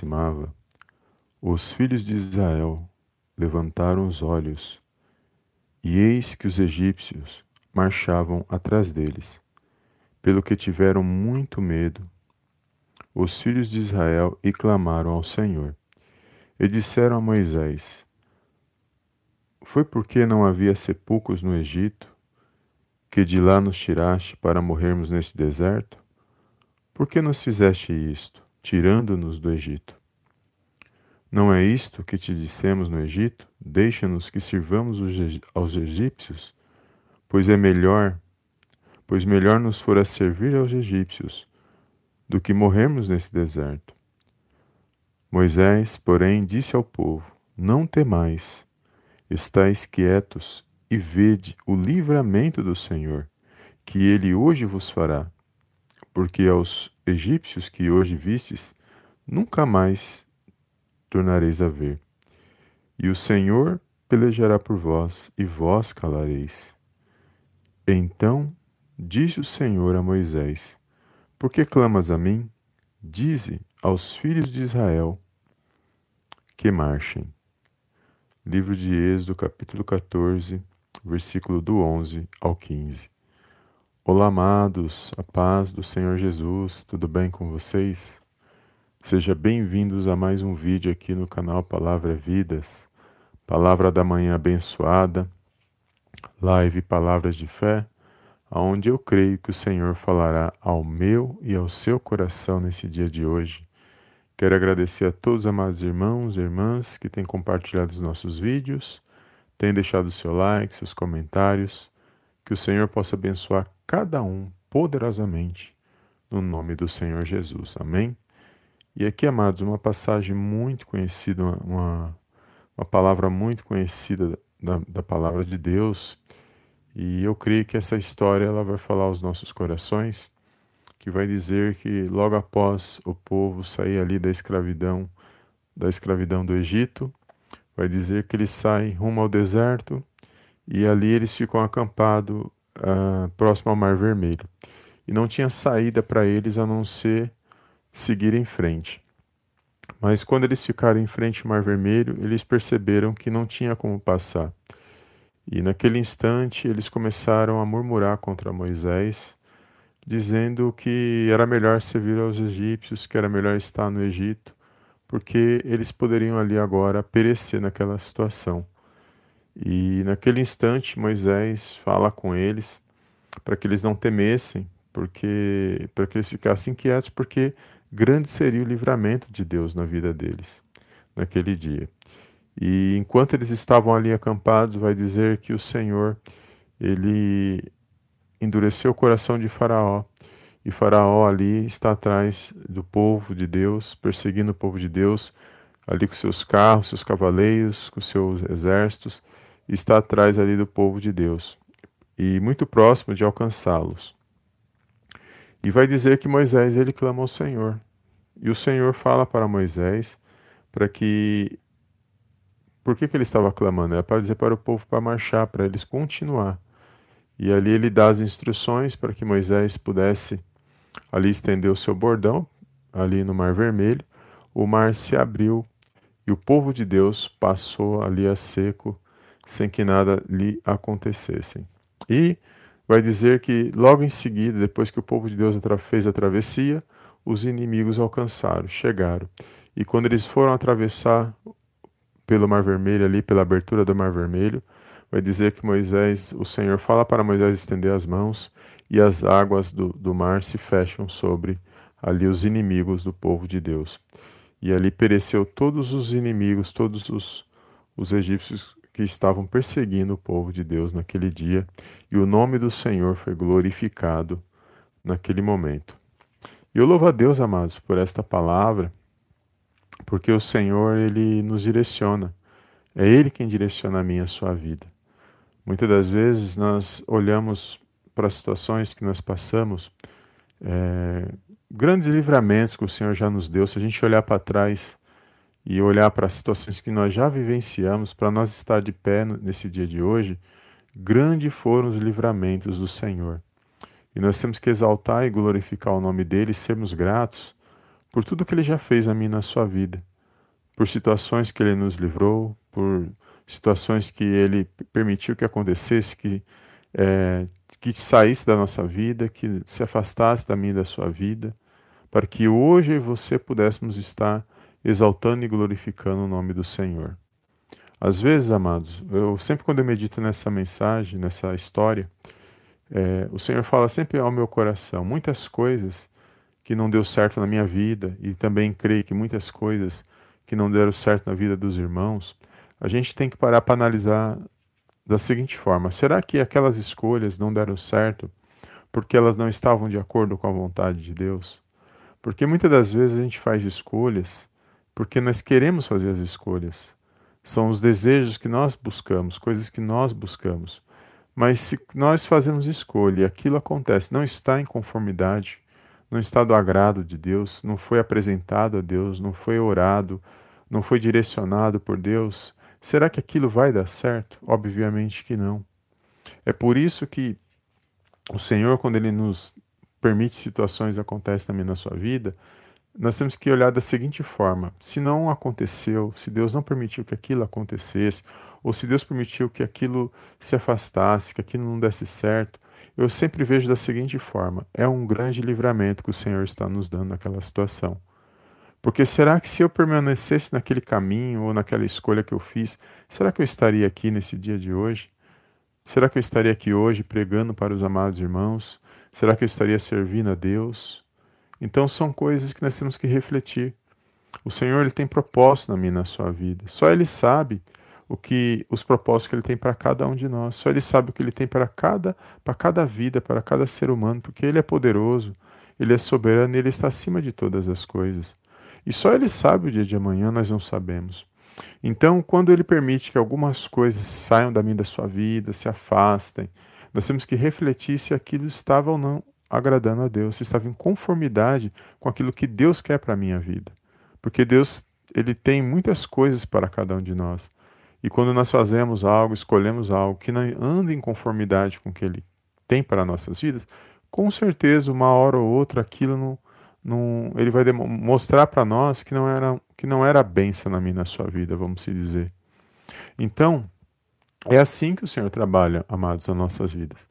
aproximava, os filhos de Israel levantaram os olhos, e eis que os egípcios marchavam atrás deles, pelo que tiveram muito medo os filhos de Israel e clamaram ao Senhor. E disseram a Moisés: Foi porque não havia sepulcros no Egito que de lá nos tiraste para morrermos nesse deserto? Por que nos fizeste isto, tirando-nos do Egito? Não é isto que te dissemos no Egito? Deixa-nos que sirvamos aos egípcios, pois é melhor, pois melhor nos fora servir aos egípcios do que morrermos nesse deserto. Moisés, porém, disse ao povo: Não temais, estais quietos e vede o livramento do Senhor, que ele hoje vos fará. Porque aos egípcios que hoje vistes, nunca mais tornareis a ver. E o Senhor pelejará por vós, e vós calareis. Então disse o Senhor a Moisés: por que clamas a mim? Dize aos filhos de Israel que marchem. Livro de Êxodo, capítulo 14, versículo do 11 ao 15. Olá, amados, a paz do Senhor Jesus, tudo bem com vocês? Sejam bem-vindos a mais um vídeo aqui no canal Palavra Vidas, Palavra da Manhã Abençoada, live Palavras de Fé aonde eu creio que o Senhor falará ao meu e ao seu coração nesse dia de hoje. Quero agradecer a todos os amados irmãos e irmãs que têm compartilhado os nossos vídeos, têm deixado seu like, seus comentários. Que o Senhor possa abençoar cada um poderosamente, no nome do Senhor Jesus. Amém? E aqui, amados, uma passagem muito conhecida, uma, uma palavra muito conhecida da, da palavra de Deus, e eu creio que essa história ela vai falar aos nossos corações, que vai dizer que logo após o povo sair ali da escravidão, da escravidão do Egito, vai dizer que eles saem rumo ao deserto e ali eles ficam acampados uh, próximo ao Mar Vermelho. E não tinha saída para eles a não ser seguir em frente. Mas quando eles ficaram em frente ao Mar Vermelho, eles perceberam que não tinha como passar. E naquele instante eles começaram a murmurar contra Moisés, dizendo que era melhor servir aos egípcios, que era melhor estar no Egito, porque eles poderiam ali agora perecer naquela situação. E naquele instante Moisés fala com eles para que eles não temessem, porque para que eles ficassem quietos, porque grande seria o livramento de Deus na vida deles naquele dia. E enquanto eles estavam ali acampados, vai dizer que o Senhor ele endureceu o coração de Faraó. E Faraó ali está atrás do povo de Deus, perseguindo o povo de Deus, ali com seus carros, seus cavaleiros, com seus exércitos, está atrás ali do povo de Deus e muito próximo de alcançá-los. E vai dizer que Moisés ele clama ao Senhor. E o Senhor fala para Moisés para que por que, que ele estava clamando? É para dizer para o povo para marchar, para eles continuar. E ali ele dá as instruções para que Moisés pudesse ali estender o seu bordão, ali no Mar Vermelho. O mar se abriu e o povo de Deus passou ali a seco, sem que nada lhe acontecesse. E vai dizer que logo em seguida, depois que o povo de Deus fez a travessia, os inimigos alcançaram, chegaram. E quando eles foram atravessar pelo Mar Vermelho, ali pela abertura do Mar Vermelho, vai dizer que Moisés, o Senhor fala para Moisés estender as mãos e as águas do, do mar se fecham sobre ali os inimigos do povo de Deus. E ali pereceu todos os inimigos, todos os, os egípcios que estavam perseguindo o povo de Deus naquele dia, e o nome do Senhor foi glorificado naquele momento. E eu louvo a Deus, amados, por esta palavra, porque o Senhor ele nos direciona. É Ele quem direciona a minha a sua vida. Muitas das vezes nós olhamos para as situações que nós passamos, é, grandes livramentos que o Senhor já nos deu. Se a gente olhar para trás e olhar para as situações que nós já vivenciamos, para nós estar de pé nesse dia de hoje, grandes foram os livramentos do Senhor. E nós temos que exaltar e glorificar o nome dele e sermos gratos por tudo que Ele já fez a mim na sua vida, por situações que Ele nos livrou, por situações que Ele permitiu que acontecesse, que, é, que saísse da nossa vida, que se afastasse da minha e da sua vida, para que hoje você pudéssemos estar exaltando e glorificando o nome do Senhor. Às vezes, amados, eu sempre quando eu medito nessa mensagem, nessa história, é, o Senhor fala sempre ao meu coração muitas coisas que não deu certo na minha vida e também creio que muitas coisas que não deram certo na vida dos irmãos, a gente tem que parar para analisar da seguinte forma: será que aquelas escolhas não deram certo porque elas não estavam de acordo com a vontade de Deus? Porque muitas das vezes a gente faz escolhas porque nós queremos fazer as escolhas. São os desejos que nós buscamos, coisas que nós buscamos. Mas se nós fazemos escolha e aquilo acontece, não está em conformidade, não está do agrado de Deus, não foi apresentado a Deus, não foi orado, não foi direcionado por Deus, será que aquilo vai dar certo? Obviamente que não. É por isso que o Senhor, quando Ele nos permite situações acontecem também na sua vida, nós temos que olhar da seguinte forma: se não aconteceu, se Deus não permitiu que aquilo acontecesse, ou se Deus permitiu que aquilo se afastasse, que aquilo não desse certo, eu sempre vejo da seguinte forma: é um grande livramento que o Senhor está nos dando naquela situação. Porque será que se eu permanecesse naquele caminho ou naquela escolha que eu fiz, será que eu estaria aqui nesse dia de hoje? Será que eu estaria aqui hoje pregando para os amados irmãos? Será que eu estaria servindo a Deus? Então são coisas que nós temos que refletir. O Senhor ele tem propósito na minha na sua vida. Só ele sabe o que os propósitos que ele tem para cada um de nós. Só ele sabe o que ele tem para cada para cada vida, para cada ser humano, porque ele é poderoso, ele é soberano ele está acima de todas as coisas. E só ele sabe o dia de amanhã, nós não sabemos. Então, quando ele permite que algumas coisas saiam da minha da sua vida, se afastem, nós temos que refletir se aquilo estava ou não agradando a Deus, se estava em conformidade com aquilo que Deus quer para a minha vida. Porque Deus, ele tem muitas coisas para cada um de nós. E quando nós fazemos algo, escolhemos algo que não anda em conformidade com o que ele tem para nossas vidas, com certeza uma hora ou outra aquilo não, não ele vai mostrar para nós que não era que não era bênção na minha na sua vida, vamos se dizer. Então, é assim que o Senhor trabalha, amados, nas nossas vidas.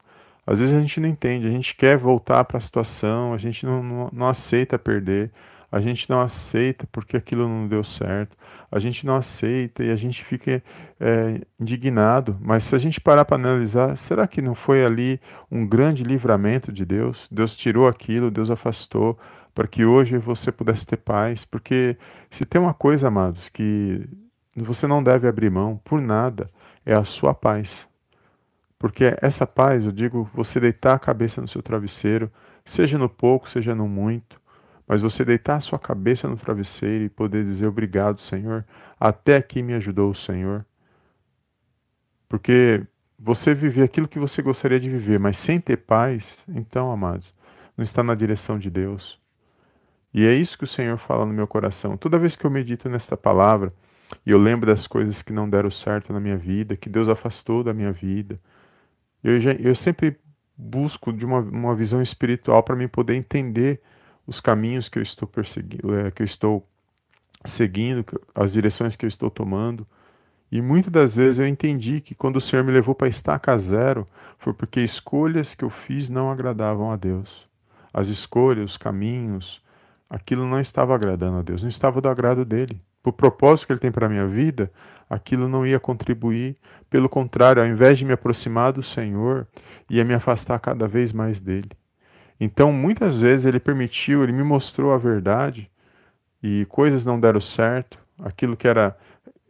Às vezes a gente não entende, a gente quer voltar para a situação, a gente não, não, não, aceita perder, a gente não aceita porque aquilo não deu certo, a gente não aceita e a gente fica é, indignado. Mas se a gente parar para analisar, será que não foi ali um grande livramento de Deus? Deus tirou aquilo, Deus afastou para que hoje você pudesse ter paz. Porque se tem uma coisa, amados, que você não deve abrir mão por nada, é a sua paz. Porque essa paz, eu digo, você deitar a cabeça no seu travesseiro, seja no pouco, seja no muito, mas você deitar a sua cabeça no travesseiro e poder dizer obrigado, Senhor, até aqui me ajudou o Senhor. Porque você viver aquilo que você gostaria de viver, mas sem ter paz, então, amados, não está na direção de Deus. E é isso que o Senhor fala no meu coração. Toda vez que eu medito nesta palavra, e eu lembro das coisas que não deram certo na minha vida, que Deus afastou da minha vida, eu, já, eu sempre busco de uma, uma visão espiritual para me poder entender os caminhos que eu estou perseguindo, é, que eu estou seguindo, as direções que eu estou tomando. E muitas das vezes eu entendi que quando o Senhor me levou para estaca zero, foi porque escolhas que eu fiz não agradavam a Deus. As escolhas, os caminhos, aquilo não estava agradando a Deus, não estava do agrado dele. O propósito que ele tem para a minha vida, aquilo não ia contribuir. Pelo contrário, ao invés de me aproximar do Senhor, ia me afastar cada vez mais dele. Então, muitas vezes ele permitiu, ele me mostrou a verdade e coisas não deram certo, aquilo que era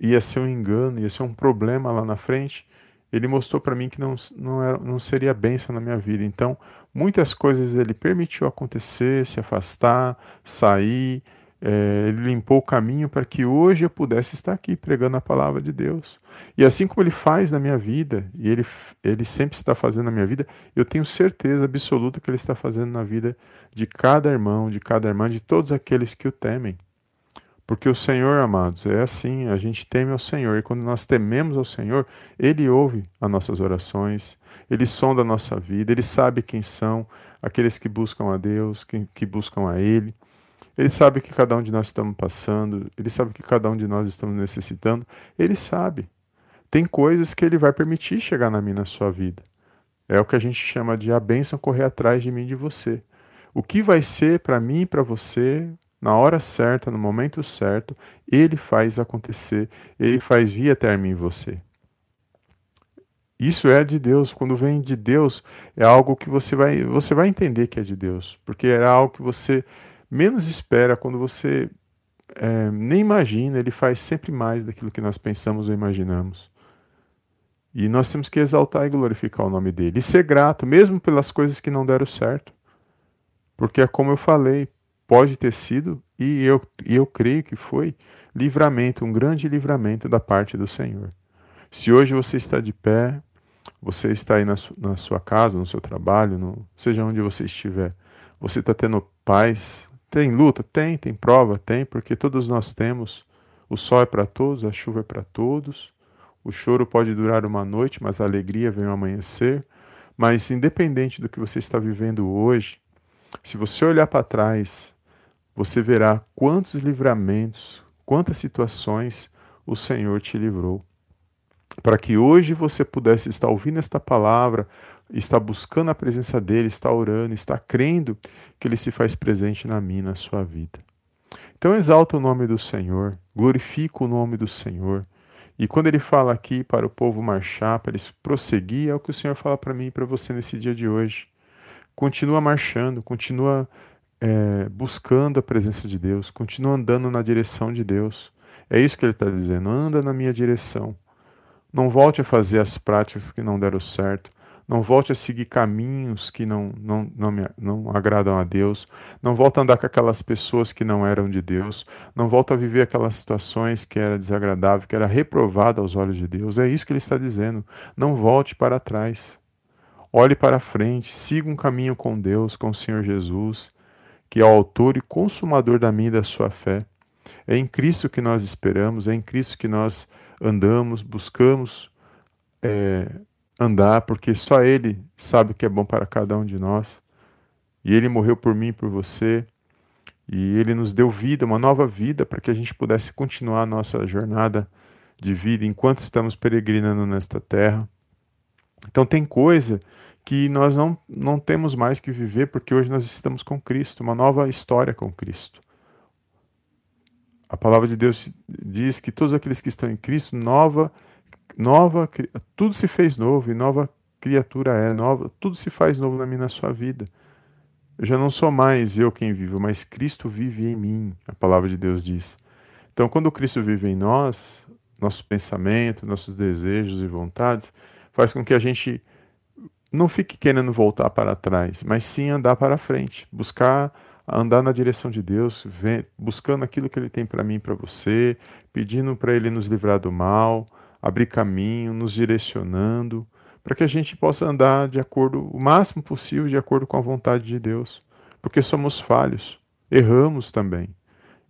ia ser um engano, ia ser um problema lá na frente, ele mostrou para mim que não, não, era, não seria bênção na minha vida. Então, muitas coisas ele permitiu acontecer, se afastar, sair, é, ele limpou o caminho para que hoje eu pudesse estar aqui pregando a palavra de Deus. E assim como ele faz na minha vida, e ele, ele sempre está fazendo na minha vida, eu tenho certeza absoluta que ele está fazendo na vida de cada irmão, de cada irmã, de todos aqueles que o temem. Porque o Senhor, amados, é assim, a gente teme ao Senhor, e quando nós tememos ao Senhor, Ele ouve as nossas orações, Ele sonda a nossa vida, Ele sabe quem são aqueles que buscam a Deus, que, que buscam a Ele. Ele sabe o que cada um de nós estamos passando, ele sabe o que cada um de nós estamos necessitando, ele sabe. Tem coisas que ele vai permitir chegar na minha na sua vida. É o que a gente chama de a bênção correr atrás de mim e de você. O que vai ser para mim e para você, na hora certa, no momento certo, ele faz acontecer, ele faz vir até mim e você. Isso é de Deus. Quando vem de Deus, é algo que você vai, você vai entender que é de Deus, porque é algo que você menos espera quando você é, nem imagina. Ele faz sempre mais daquilo que nós pensamos ou imaginamos. E nós temos que exaltar e glorificar o nome dele e ser grato, mesmo pelas coisas que não deram certo. Porque é como eu falei, pode ter sido, e eu, e eu creio que foi, livramento, um grande livramento da parte do Senhor. Se hoje você está de pé, você está aí na, su, na sua casa, no seu trabalho, no, seja onde você estiver, você está tendo paz, tem luta? Tem, tem prova? Tem, porque todos nós temos. O sol é para todos, a chuva é para todos. O choro pode durar uma noite, mas a alegria vem ao amanhecer. Mas independente do que você está vivendo hoje, se você olhar para trás, você verá quantos livramentos, quantas situações o Senhor te livrou. Para que hoje você pudesse estar ouvindo esta palavra, estar buscando a presença dele, estar orando, estar crendo que ele se faz presente na minha, na sua vida. Então exalta o nome do Senhor, glorifica o nome do Senhor. E quando ele fala aqui para o povo marchar, para eles prosseguir, é o que o Senhor fala para mim e para você nesse dia de hoje continua marchando, continua é, buscando a presença de Deus, continua andando na direção de Deus. É isso que ele está dizendo. Anda na minha direção. Não volte a fazer as práticas que não deram certo. Não volte a seguir caminhos que não, não, não, me, não agradam a Deus. Não volte a andar com aquelas pessoas que não eram de Deus. Não volte a viver aquelas situações que era desagradável, que era reprovada aos olhos de Deus. É isso que ele está dizendo. Não volte para trás. Olhe para frente, siga um caminho com Deus, com o Senhor Jesus, que é o autor e consumador da minha e da sua fé. É em Cristo que nós esperamos, é em Cristo que nós andamos, buscamos é, andar, porque só Ele sabe o que é bom para cada um de nós. E Ele morreu por mim e por você. E Ele nos deu vida, uma nova vida, para que a gente pudesse continuar a nossa jornada de vida enquanto estamos peregrinando nesta terra. Então tem coisa que nós não, não temos mais que viver porque hoje nós estamos com Cristo, uma nova história com Cristo. A palavra de Deus diz que todos aqueles que estão em Cristo, nova, nova, tudo se fez novo e nova criatura é nova, tudo se faz novo na minha na sua vida. Eu já não sou mais eu quem vivo, mas Cristo vive em mim, a palavra de Deus diz. Então, quando Cristo vive em nós, nossos pensamentos, nossos desejos e vontades, faz com que a gente não fique querendo voltar para trás, mas sim andar para frente, buscar andar na direção de Deus, buscando aquilo que Ele tem para mim para você, pedindo para Ele nos livrar do mal, abrir caminho, nos direcionando, para que a gente possa andar de acordo, o máximo possível, de acordo com a vontade de Deus, porque somos falhos, erramos também,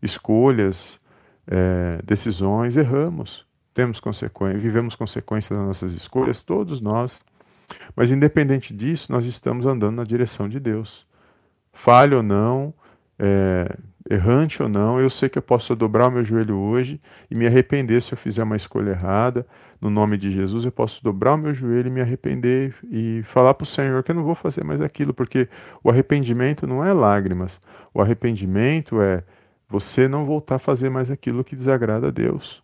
escolhas, é, decisões, erramos, temos consequências, vivemos consequências das nossas escolhas, todos nós. Mas independente disso, nós estamos andando na direção de Deus. Falho ou não, é, errante ou não, eu sei que eu posso dobrar o meu joelho hoje e me arrepender se eu fizer uma escolha errada. No nome de Jesus, eu posso dobrar o meu joelho e me arrepender e falar para o Senhor que eu não vou fazer mais aquilo, porque o arrependimento não é lágrimas. O arrependimento é você não voltar a fazer mais aquilo que desagrada a Deus.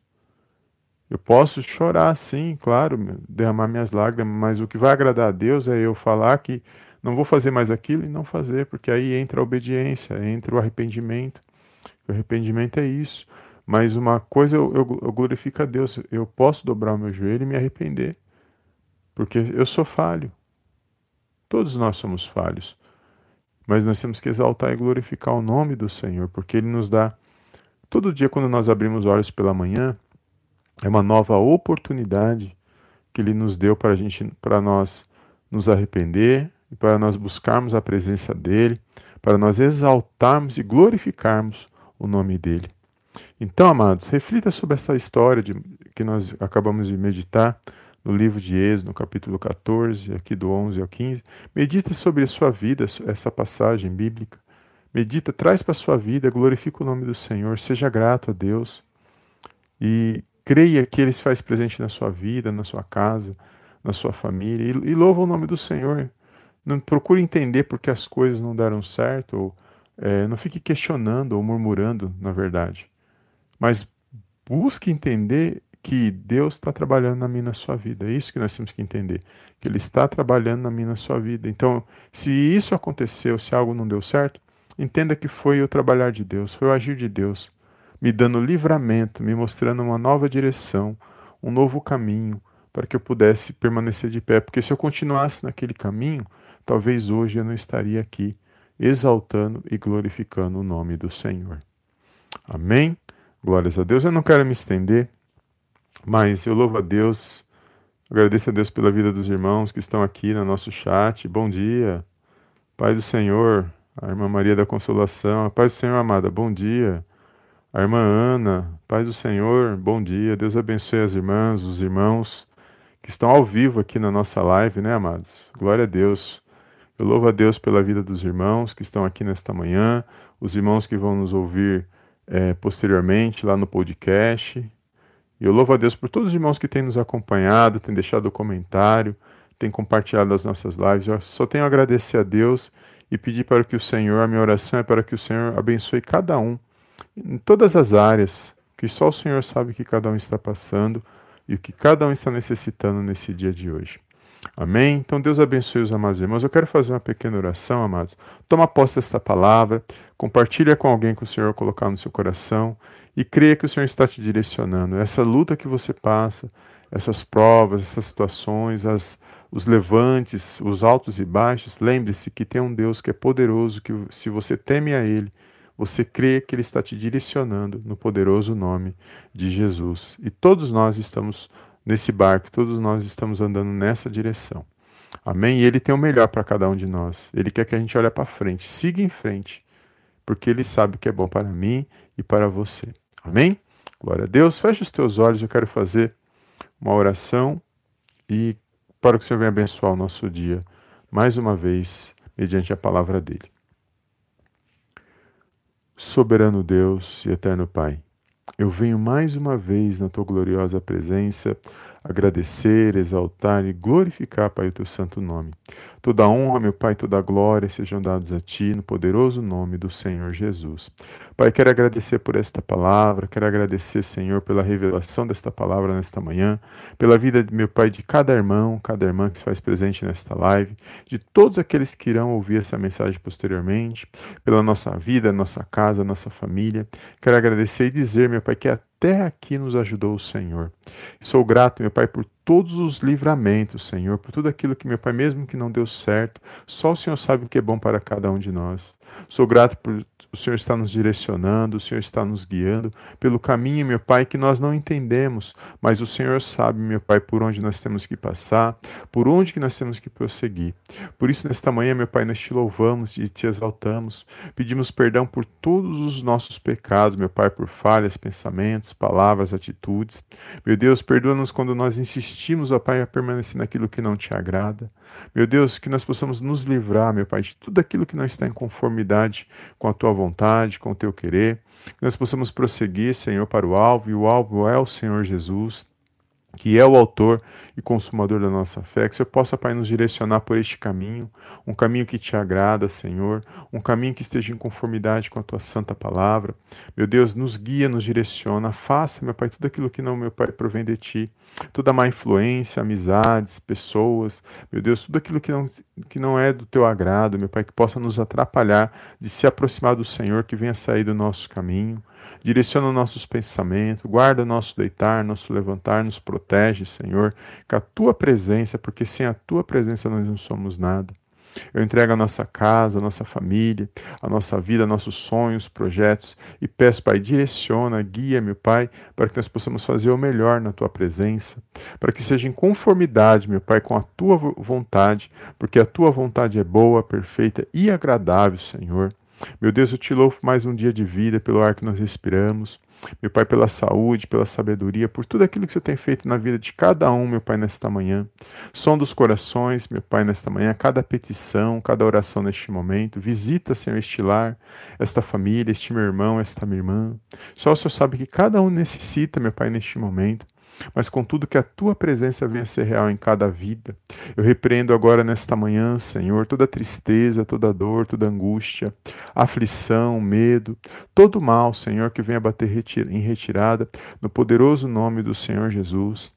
Eu posso chorar sim, claro, derramar minhas lágrimas, mas o que vai agradar a Deus é eu falar que não vou fazer mais aquilo e não fazer, porque aí entra a obediência, entra o arrependimento. O arrependimento é isso. Mas uma coisa eu, eu, eu glorifico a Deus, eu posso dobrar o meu joelho e me arrepender, porque eu sou falho. Todos nós somos falhos. Mas nós temos que exaltar e glorificar o nome do Senhor, porque Ele nos dá. Todo dia, quando nós abrimos os olhos pela manhã, é uma nova oportunidade que Ele nos deu para, a gente, para nós nos arrepender e para nós buscarmos a presença dEle, para nós exaltarmos e glorificarmos o nome dEle. Então, amados, reflita sobre essa história de, que nós acabamos de meditar no livro de Êxodo, no capítulo 14, aqui do 11 ao 15. Medite sobre a sua vida, essa passagem bíblica. medita, traz para a sua vida, glorifica o nome do Senhor, seja grato a Deus e creia que Ele se faz presente na sua vida, na sua casa, na sua família e, e louva o nome do Senhor. Não procure entender porque as coisas não deram certo, ou é, não fique questionando ou murmurando, na verdade. Mas busque entender que Deus está trabalhando na minha na sua vida. É isso que nós temos que entender. Que Ele está trabalhando na minha na sua vida. Então, se isso aconteceu, se algo não deu certo, entenda que foi o trabalhar de Deus, foi o agir de Deus, me dando livramento, me mostrando uma nova direção, um novo caminho, para que eu pudesse permanecer de pé. Porque se eu continuasse naquele caminho, talvez hoje eu não estaria aqui exaltando e glorificando o nome do Senhor. Amém? Glórias a Deus. Eu não quero me estender. Mas eu louvo a Deus, agradeço a Deus pela vida dos irmãos que estão aqui no nosso chat. Bom dia, Pai do Senhor, a irmã Maria da Consolação, a paz do Senhor amada, bom dia. A irmã Ana, paz do Senhor, bom dia. Deus abençoe as irmãs, os irmãos que estão ao vivo aqui na nossa live, né, amados? Glória a Deus. Eu louvo a Deus pela vida dos irmãos que estão aqui nesta manhã, os irmãos que vão nos ouvir é, posteriormente lá no podcast. E eu louvo a Deus por todos os irmãos que têm nos acompanhado, têm deixado comentário, têm compartilhado as nossas lives. Eu só tenho a agradecer a Deus e pedir para que o Senhor, a minha oração é para que o Senhor abençoe cada um, em todas as áreas, que só o Senhor sabe o que cada um está passando e o que cada um está necessitando nesse dia de hoje. Amém? Então Deus abençoe os amados irmãos. Eu quero fazer uma pequena oração, amados. Toma posse desta palavra, compartilha com alguém que o Senhor colocar no seu coração e creia que o Senhor está te direcionando. Essa luta que você passa, essas provas, essas situações, as, os levantes, os altos e baixos, lembre-se que tem um Deus que é poderoso, que se você teme a Ele, você crê que Ele está te direcionando no poderoso nome de Jesus. E todos nós estamos nesse barco, todos nós estamos andando nessa direção. Amém? E Ele tem o melhor para cada um de nós. Ele quer que a gente olhe para frente, siga em frente, porque Ele sabe que é bom para mim e para você. Amém? Glória a Deus. Feche os teus olhos, eu quero fazer uma oração e para que o Senhor venha abençoar o nosso dia mais uma vez, mediante a palavra dele. Soberano Deus e eterno Pai, eu venho mais uma vez na tua gloriosa presença agradecer, exaltar e glorificar, Pai, o teu santo nome. Toda honra, meu Pai, toda glória sejam dados a Ti no poderoso nome do Senhor Jesus. Pai, quero agradecer por esta palavra, quero agradecer, Senhor, pela revelação desta palavra nesta manhã, pela vida, meu Pai, de cada irmão, cada irmã que se faz presente nesta live, de todos aqueles que irão ouvir essa mensagem posteriormente, pela nossa vida, nossa casa, nossa família. Quero agradecer e dizer, meu Pai, que até aqui nos ajudou o Senhor. Sou grato, meu Pai, por todos os livramentos, Senhor, por tudo aquilo que, meu Pai, mesmo que não deu certo, só o Senhor sabe o que é bom para cada um de nós. Sou grato por o Senhor estar nos direcionando, o Senhor está nos guiando pelo caminho, meu Pai, que nós não entendemos, mas o Senhor sabe, meu Pai, por onde nós temos que passar, por onde que nós temos que prosseguir. Por isso, nesta manhã, meu Pai, nós te louvamos e te exaltamos, pedimos perdão por todos os nossos pecados, meu Pai, por falhas, pensamentos, palavras, atitudes. Meu Deus, perdoa-nos quando nós insistimos, ó Pai, a permanecer naquilo que não te agrada. Meu Deus, que nós possamos nos livrar, meu Pai, de tudo aquilo que não está em conformidade com a tua vontade, com o teu querer. Que nós possamos prosseguir, Senhor, para o alvo, e o alvo é o Senhor Jesus que é o autor e consumador da nossa fé, que o Senhor possa, Pai, nos direcionar por este caminho, um caminho que te agrada, Senhor, um caminho que esteja em conformidade com a tua santa palavra. Meu Deus, nos guia, nos direciona, faça, meu Pai, tudo aquilo que não, meu Pai, provém de ti, toda má influência, amizades, pessoas, meu Deus, tudo aquilo que não, que não é do teu agrado, meu Pai, que possa nos atrapalhar de se aproximar do Senhor, que venha sair do nosso caminho direciona nossos pensamentos, guarda nosso deitar, nosso levantar, nos protege, Senhor, com a tua presença, porque sem a tua presença nós não somos nada. Eu entrego a nossa casa, a nossa família, a nossa vida, nossos sonhos, projetos e peço, Pai, direciona, guia, meu Pai, para que nós possamos fazer o melhor na tua presença, para que seja em conformidade, meu Pai, com a tua vontade, porque a tua vontade é boa, perfeita e agradável, Senhor. Meu Deus, eu te louvo mais um dia de vida pelo ar que nós respiramos. meu Pai, pela saúde, pela sabedoria, por tudo aquilo que Senhor tem feito na vida de cada um, meu Pai, nesta manhã. Som dos corações, meu Pai, nesta manhã, cada petição, cada oração neste momento. Visita, Senhor, este lar, esta família, este meu irmão, esta minha irmã. Só o Senhor sabe que cada um necessita, meu Pai, neste momento mas contudo que a tua presença venha ser real em cada vida. Eu repreendo agora nesta manhã, Senhor, toda tristeza, toda dor, toda angústia, aflição, medo, todo mal, Senhor, que venha bater em retirada, no poderoso nome do Senhor Jesus.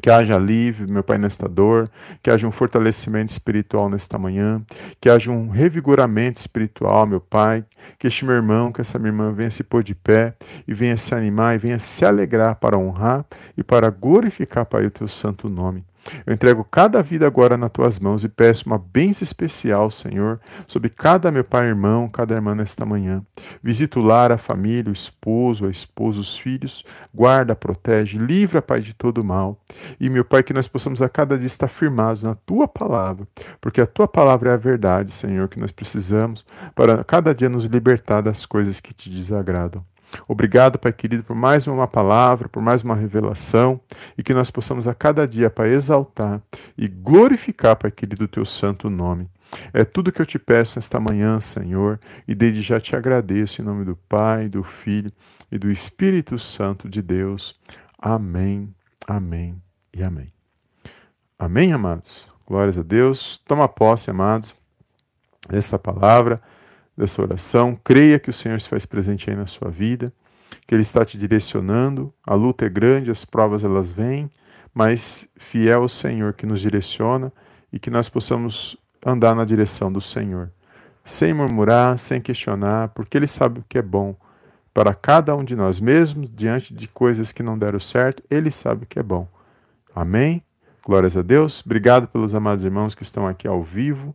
Que haja alívio, meu Pai, nesta dor, que haja um fortalecimento espiritual nesta manhã, que haja um revigoramento espiritual, meu Pai, que este meu irmão, que essa minha irmã venha se pôr de pé e venha se animar e venha se alegrar para honrar e para glorificar, Pai, o teu santo nome. Eu entrego cada vida agora nas tuas mãos e peço uma bênção especial, Senhor, sobre cada meu pai e irmão, cada irmã nesta manhã. Visita o lar, a família, o esposo, a esposa, os filhos. Guarda, protege, livra, Pai, de todo mal. E, meu Pai, que nós possamos a cada dia estar firmados na tua palavra, porque a tua palavra é a verdade, Senhor, que nós precisamos para cada dia nos libertar das coisas que te desagradam. Obrigado, Pai querido, por mais uma palavra, por mais uma revelação e que nós possamos a cada dia, Pai, exaltar e glorificar, Pai querido, o teu santo nome. É tudo que eu te peço nesta manhã, Senhor, e desde já te agradeço em nome do Pai, do Filho e do Espírito Santo de Deus. Amém, amém e amém. Amém, amados? Glórias a Deus. Toma posse, amados, dessa palavra dessa oração. Creia que o Senhor se faz presente aí na sua vida, que Ele está te direcionando. A luta é grande, as provas elas vêm, mas fiel o Senhor que nos direciona e que nós possamos andar na direção do Senhor, sem murmurar, sem questionar, porque Ele sabe o que é bom para cada um de nós, mesmo diante de coisas que não deram certo, Ele sabe o que é bom. Amém? Glórias a Deus. Obrigado pelos amados irmãos que estão aqui ao vivo.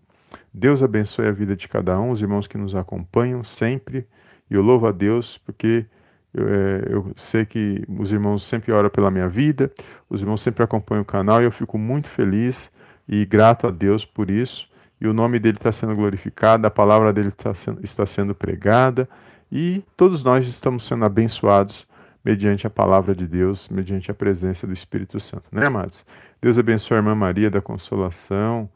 Deus abençoe a vida de cada um, os irmãos que nos acompanham sempre. E eu louvo a Deus porque eu, é, eu, sei que os irmãos sempre oram pela minha vida, os irmãos sempre acompanham o canal e eu fico muito feliz e grato a Deus por isso. E o nome dele está sendo glorificado, a palavra dele está sendo, está sendo pregada e todos nós estamos sendo abençoados mediante a palavra de Deus, mediante a presença do Espírito Santo, né, amados? Deus abençoe a irmã Maria da Consolação.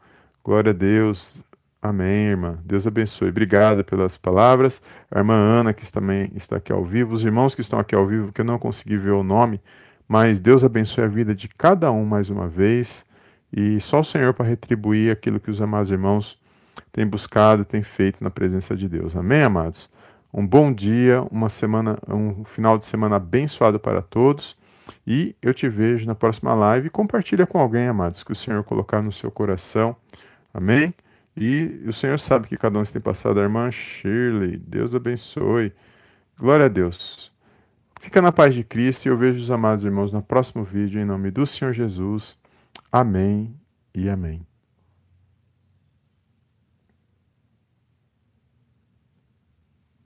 Glória a Deus. Amém, irmã. Deus abençoe. Obrigada pelas palavras. A irmã Ana, que também está aqui ao vivo. Os irmãos que estão aqui ao vivo, que eu não consegui ver o nome, mas Deus abençoe a vida de cada um mais uma vez. E só o Senhor para retribuir aquilo que os amados irmãos têm buscado, têm feito na presença de Deus. Amém, amados? Um bom dia, uma semana, um final de semana abençoado para todos. E eu te vejo na próxima live. Compartilha com alguém, amados, que o Senhor colocar no seu coração. Amém? E o Senhor sabe que cada um tem passado. A irmã Shirley, Deus abençoe. Glória a Deus. Fica na paz de Cristo e eu vejo os amados irmãos no próximo vídeo, em nome do Senhor Jesus. Amém e amém.